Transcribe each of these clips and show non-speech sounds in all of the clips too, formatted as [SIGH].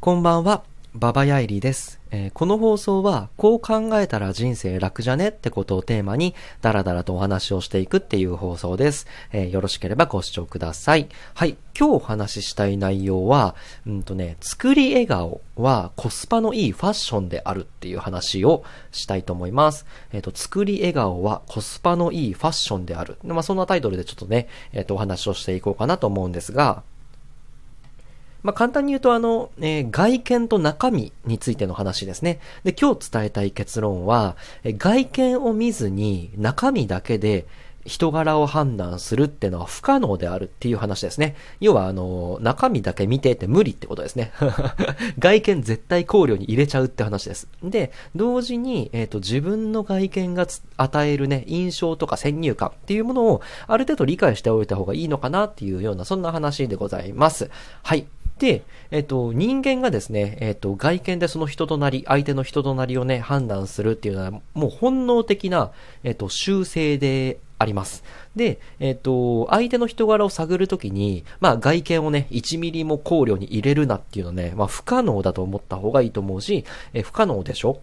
こんばんは、ババヤイリです、えー、この放送は、こう考えたら人生楽じゃねってことをテーマに、ダラダラとお話をしていくっていう放送です。えー、よろしければご視聴ください。はい、今日お話ししたい内容は、うんとね、作り笑顔はコスパのいいファッションであるっていう話をしたいと思います。えっ、ー、と、作り笑顔はコスパのいいファッションである。まあ、そんなタイトルでちょっとね、えっ、と、お話をしていこうかなと思うんですが、まあ、簡単に言うと、あの、えー、外見と中身についての話ですね。で、今日伝えたい結論は、えー、外見を見ずに中身だけで人柄を判断するってのは不可能であるっていう話ですね。要は、あの、中身だけ見てって無理ってことですね。[LAUGHS] 外見絶対考慮に入れちゃうって話です。で、同時に、えっ、ー、と、自分の外見が与えるね、印象とか先入観っていうものをある程度理解しておいた方がいいのかなっていうような、そんな話でございます。はい。で、えっと、人間がですね、えっと、外見でその人となり、相手の人となりをね、判断するっていうのは、もう本能的な、えっと、修正であります。で、えっ、と、相手の人柄を探るときに、まあ外見をね、1ミリも考慮に入れるなっていうのね、まあ不可能だと思った方がいいと思うし、え不可能でしょ？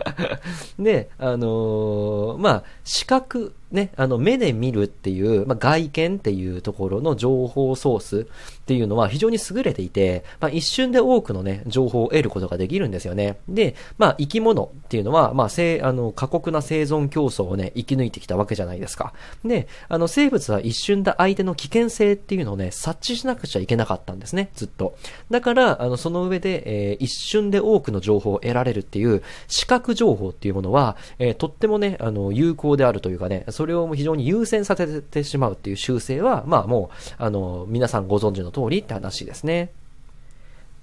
[LAUGHS] で、あのー、まあ、視覚、ね、あの、目で見るっていう、まあ、外見っていうところの情報ソースっていうのは非常に優れていて、まあ、一瞬で多くのね、情報を得ることができるんですよね。で、まあ、生き物っていうのは、まあ、せあの、過酷な生存競争をね、生き抜いてきたわけじゃないですか。で、あの、生物は一瞬で相手の危険性っていうのをね、察知しなくちゃいけなかったんですね、ずっと。だから、あの、その上で、えー、一瞬で多くの情報を得られるっていう、視覚情報っていうものは、えー、とってもね、あの、有効であるというかね、それを非常に優先させてしまうっていう習性は、まあもう、あの、皆さんご存知の通りって話ですね。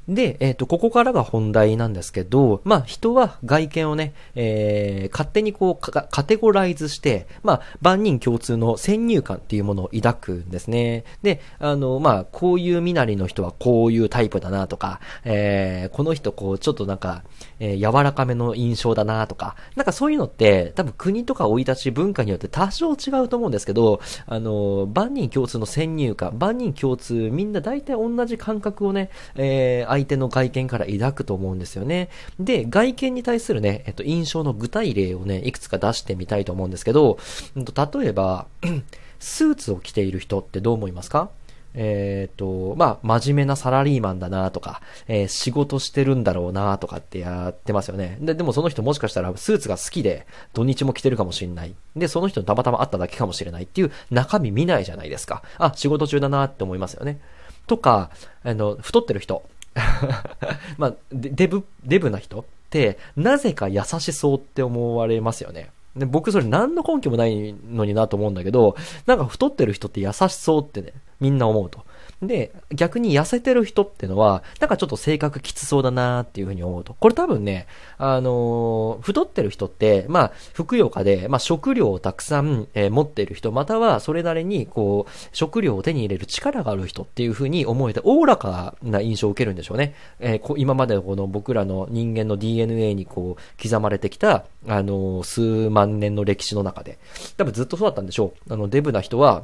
で、えっ、ー、と、ここからが本題なんですけど、まあ、人は外見をね、えー、勝手にこうカ、テゴライズして、まあ、万人共通の先入観っていうものを抱くんですね。で、あの、まあ、こういう身なりの人はこういうタイプだなとか、えー、この人こう、ちょっとなんか、えー、柔らかめの印象だなとか、なんかそういうのって、多分国とか生い立ち文化によって多少違うと思うんですけど、あの、万人共通の先入観、万人共通、みんな大体同じ感覚をね、えー、相手の外見から抱くと思うんですよね。で、外見に対するね、えっと、印象の具体例をね、いくつか出してみたいと思うんですけど、例えば、[CLEARS THROAT] スーツを着ている人ってどう思いますか？えっ、ー、と、まあ、真面目なサラリーマンだなとか、えー、仕事してるんだろうなとかってやってますよね。で、でもその人もしかしたらスーツが好きで、土日も着てるかもしれない。で、その人にたまたま会っただけかもしれないっていう中身見ないじゃないですか。あ、仕事中だなって思いますよね。とか、あの、太ってる人。[LAUGHS] まあ、デブ、デブな人って、なぜか優しそうって思われますよね。で僕それ何の根拠もないのになと思うんだけど、なんか太ってる人って優しそうってね、みんな思うと。で、逆に痩せてる人ってのは、なんかちょっと性格きつそうだなっていうふうに思うと。これ多分ね、あのー、太ってる人って、まあ、ふくよかで、まあ、食料をたくさん、えー、持ってる人、またはそれなりに、こう、食料を手に入れる力がある人っていうふうに思えて、おおらかな印象を受けるんでしょうね。えー、今までのこの僕らの人間の DNA にこう、刻まれてきた、あのー、数万年の歴史の中で。多分ずっとそうだったんでしょう。あの、デブな人は、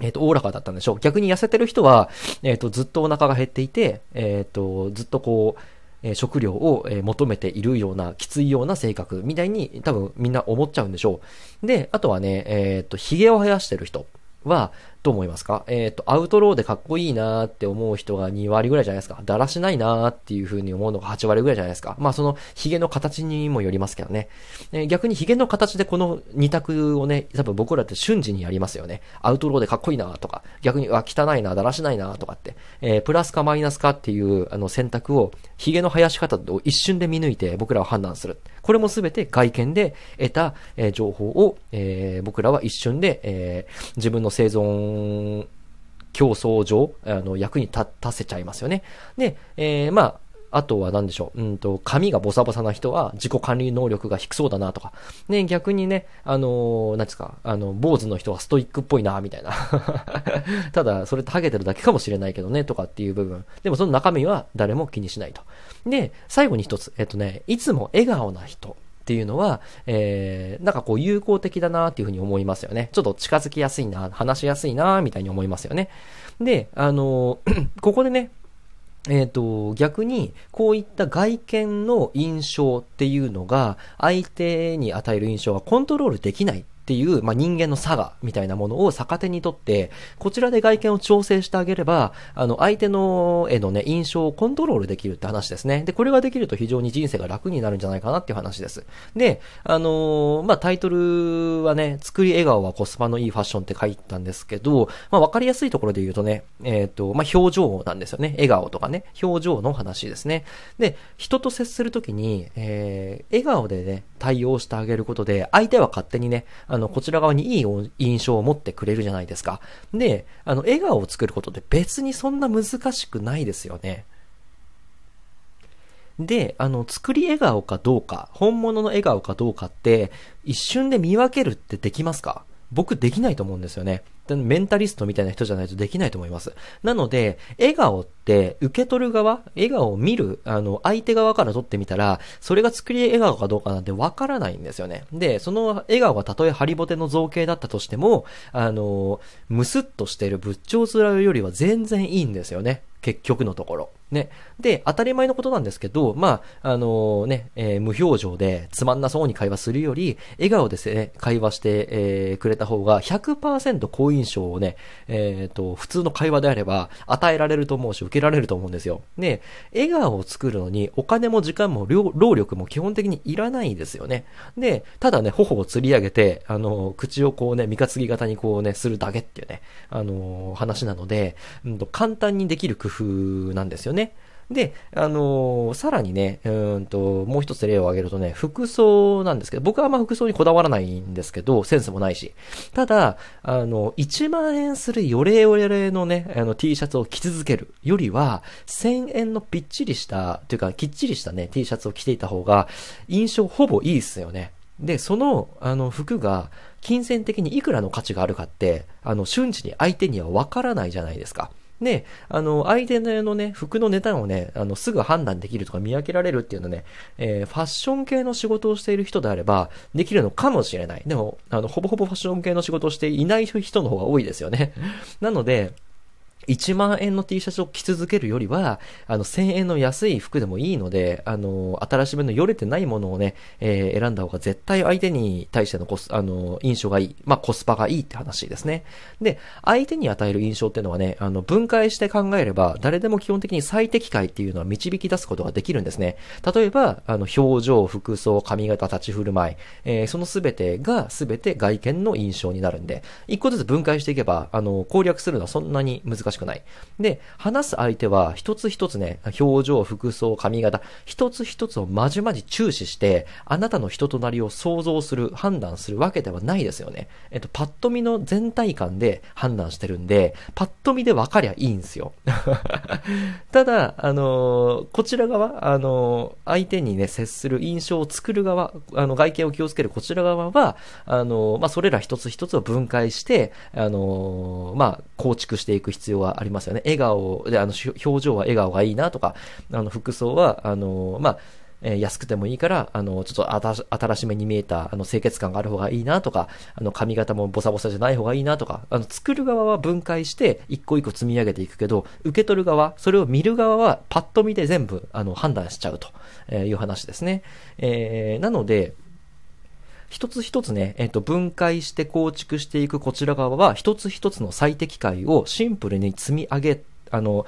えっ、ー、と、おおらかだったんでしょう。逆に痩せてる人は、えっ、ー、と、ずっとお腹が減っていて、えっ、ー、と、ずっとこう、え食料を、え求めているような、きついような性格みたいに多分みんな思っちゃうんでしょう。で、あとはね、えっ、と、髭を生やしてる人は、どう思いますか？えっ、ー、と、アウトローでかっこいいなーって思う人が2割ぐらいじゃないですか？だらしないなーっていう風に思うのが8割ぐらいじゃないですか？まあその髭の形にもよりますけどね。えー、逆に髭の形でこの2択をね、多分僕らって瞬時にやりますよね。アウトローでかっこいいなーとか、逆に、あ、汚いな、だらしないなーとかって、えー、プラスかマイナスかっていうあの選択を、髭の生やし方を一瞬で見抜いて僕らは判断する。これもすべて外見で得た、え、情報を、えー、僕らは一瞬で、え、自分の生存競争上、あの、役に立たせちゃいますよね。で、えー、まあ、あとは何でしょう。うんと、髪がボサボサな人は自己管理能力が低そうだなとか。ね、逆にね、あのー、何ですか、あの、坊主の人はストイックっぽいな、みたいな。[LAUGHS] ただ、それってハゲてるだけかもしれないけどね、とかっていう部分。でもその中身は誰も気にしないと。で、最後に一つ、えっとね、いつも笑顔な人。っていうのは、えー、なんかこう有効的だなっていうふうに思いますよね。ちょっと近づきやすいな、話しやすいな、みたいに思いますよね。で、あの、[CLEARS THROAT] ここでね、えっ、と、逆に、こういった外見の印象っていうのが、相手に与える印象はコントロールできないっていう、まあ、人間の差が、みたいなものを逆手にとって、こちらで外見を調整してあげれば、あの、相手の絵のね、印象をコントロールできるって話ですね。で、これができると非常に人生が楽になるんじゃないかなっていう話です。で、あの、まあ、タイトルはね、作り笑顔はコスパのいいファッションって書いたんですけど、まあ、わかりやすいところで言うとね、えっ、ー、と、まあ、表情なんですよね。笑顔とかね、表情の話ですね。で、人と接するときに、えー、笑顔でね、対応してあげることで、相手は勝手にね、あの、こちら側にいい印象を持ってくれるじゃないですか。で、あの、笑顔を作ることって別にそんな難しくないですよね。で、あの、作り笑顔かどうか、本物の笑顔かどうかって、一瞬で見分けるってできますか？僕できないと思うんですよね。メンタリストみたいな人じゃないとできないと思います。なので、笑顔って受け取る側、笑顔を見る、あの、相手側から撮ってみたら、それが作り笑顔かどうかなんてわからないんですよね。で、その笑顔がたとえハリボテの造形だったとしても、あの、ムスッとしてる仏頂面よりは全然いいんですよね。結局のところ。ね。で、当たり前のことなんですけど、まあ、あの、ね、えー、無表情でつまんなそうに会話するより、笑顔でね、会話して、えー、くれた方が100%好印象をね、えっ、と、普通の会話であれば与えられると思うし、受けられると思うんですよ。で、笑顔を作るのにお金も時間も労力も基本的にいらないですよね。で、ただね、頬を釣り上げて、あの、口をこうね、三日月型にこうね、するだけっていうね、あの、話なので、うんと、簡単にできる工夫なんですよね。で、あのー、さらにね、うんと、もう一つ例を挙げるとね、服装なんですけど、僕はあんま服装にこだわらないんですけど、センスもないし。ただ、あの、1万円するヨレヨレのね、あの T シャツを着続けるよりは、1000円のぴっちりした、というか、きっちりしたね、T シャツを着ていた方が、印象ほぼいいっすよね。で、その、あの、服が、金銭的にいくらの価値があるかって、あの、瞬時に相手にはわからないじゃないですか。で、あの、相手のね、服のネタをね、あの、すぐ判断できるとか見分けられるっていうのね、えー、ファッション系の仕事をしている人であれば、できるのかもしれない。でも、あの、ほぼほぼファッション系の仕事をしていない人の方が多いですよね。なので、1万円の T シャツを着続けるよりは、あの、1000円の安い服でもいいので、あの、新しめのよれてないものをね、えー、選んだ方が絶対相手に対してのコス、あの、印象がいい。まあ、コスパがいいって話ですね。で、相手に与える印象っていうのはね、あの、分解して考えれば、誰でも基本的に最適解っていうのは導き出すことができるんですね。例えば、あの、表情、服装、髪型、立ち振る舞い、えー、そのすべてがすべて外見の印象になるんで、一個ずつ分解していけば、あの、攻略するのはそんなに難しいしくない。で、話す相手は一つ一つね、表情、服装、髪型、一つ一つをまじまじ注視して、あなたの人となりを想像する、判断するわけではないですよね。えっと、パッと見の全体感で判断してるんで、パッと見で分かりゃいいんですよ。[LAUGHS] ただ、あのー、こちら側、あのー、相手にね、接する印象を作る側、あの、外見を気をつけるこちら側は、あのー、まあ、それら一つ一つを分解して、あのまあ、構築していく必要はありますよね。笑顔で、あの、表情は笑顔がいいなとか、あの、服装は、あの、まあ、え安くてもいいから、あの、ちょっと新しめに見えた、あの、清潔感がある方がいいなとか、あの、髪型もボサボサじゃない方がいいなとか、あの、作る側は分解して、一個一個積み上げていくけど、受け取る側、それを見る側は、パッと見で全部、あの、判断しちゃうとえいう話ですね。えー、なので、一つ一つね、えっ、と、分解して構築していくこちら側は、一つ一つの最適解をシンプルに積み上げ、あの、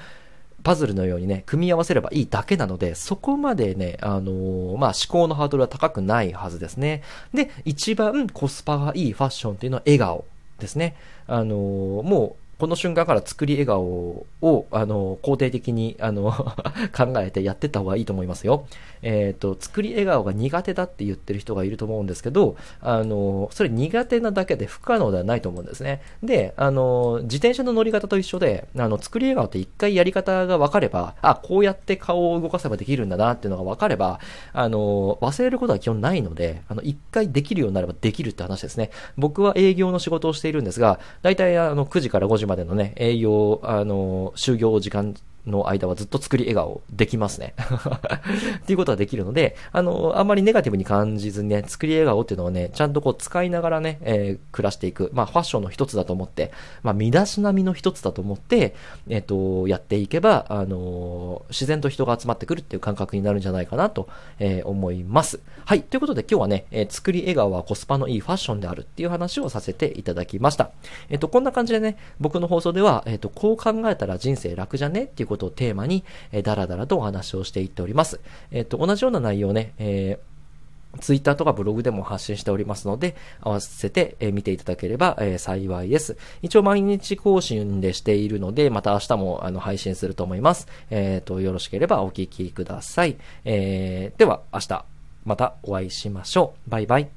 パズルのようにね、組み合わせればいいだけなので、そこまでね、あのー、まあ、思考のハードルは高くないはずですね。で、一番コスパがいいファッションっていうのは笑顔ですね。あのー、もう、この瞬間から作り笑顔を、あの、肯定的に、あの [LAUGHS] 考えてやってた方がいいと思いますよ。えっ、ー、と、作り笑顔が苦手だって言ってる人がいると思うんですけど、あの、それ苦手なだけで不可能ではないと思うんですね。で、あの、自転車の乗り方と一緒で、あの、作り笑顔って一回やり方が分かれば、あ、こうやって顔を動かせばできるんだなっていうのが分かれば、あの、忘れることは基本ないので、あの、一回できるようになればできるって話ですね。僕は営業の仕事をしているんですが、大体あの、9時から5時までのね、営業、あの、就業時間の間はずっと作り笑顔できますね。[LAUGHS] っていうことができるので、あの、あんまりネガティブに感じずにね、作り笑顔っていうのをね、ちゃんとこう使いながらね、えー、暮らしていく。まあ、ファッションの一つだと思って、まあ、身だしなみの一つだと思って、えっ、ー、と、やっていけば、あの自然と人が集まってくるっていう感覚になるんじゃないかなと、えー、思います。はい。ということで今日はね、え作り笑顔はコスパのいいファッションであるっていう話をさせていただきました。えっ、と、こんな感じでね、僕の放送では、えっ、と、こう考えたら人生楽じゃねっていうことをテーマに、えー、だらだらとお話をしていっております。えっ、と、同じような内容ね、えーツイッターとかブログでも発信しておりますので、合わせて、え見ていただければ、え幸いです。一応毎日更新でしているので、また明日もあの配信すると思います。えっ、ー、と、よろしければお聞きください。えー、では、明日、またお会いしましょう。バイバイ。